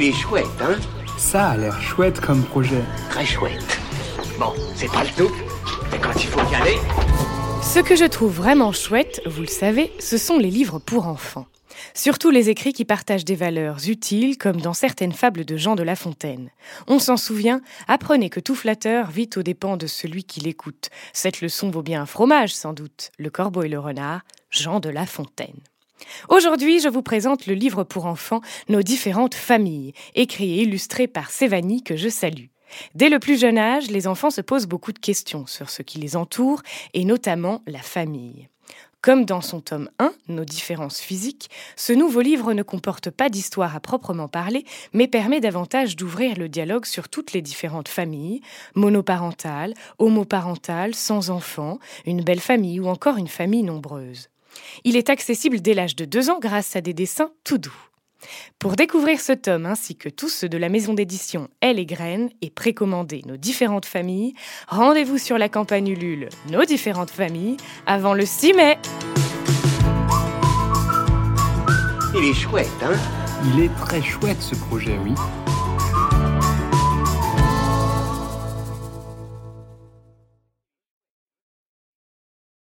Il est chouette, hein Ça a l'air chouette comme projet. Très chouette. Bon, c'est pas le tout, mais quand il faut y aller... Ce que je trouve vraiment chouette, vous le savez, ce sont les livres pour enfants. Surtout les écrits qui partagent des valeurs utiles, comme dans certaines fables de Jean de La Fontaine. On s'en souvient, apprenez que tout flatteur vit aux dépens de celui qui l'écoute. Cette leçon vaut bien un fromage, sans doute. Le corbeau et le renard, Jean de La Fontaine. Aujourd'hui, je vous présente le livre pour enfants Nos différentes familles, écrit et illustré par Sévanie que je salue. Dès le plus jeune âge, les enfants se posent beaucoup de questions sur ce qui les entoure et notamment la famille. Comme dans son tome 1, Nos différences physiques, ce nouveau livre ne comporte pas d'histoire à proprement parler, mais permet davantage d'ouvrir le dialogue sur toutes les différentes familles, monoparentales, homoparentales, sans enfants, une belle famille ou encore une famille nombreuse. Il est accessible dès l'âge de 2 ans grâce à des dessins tout doux. Pour découvrir ce tome ainsi que tous ceux de la maison d'édition Elle et Graines et précommander nos différentes familles, rendez-vous sur la campagne Ulule Nos différentes familles avant le 6 mai. Il est chouette, hein? Il est très chouette ce projet, oui.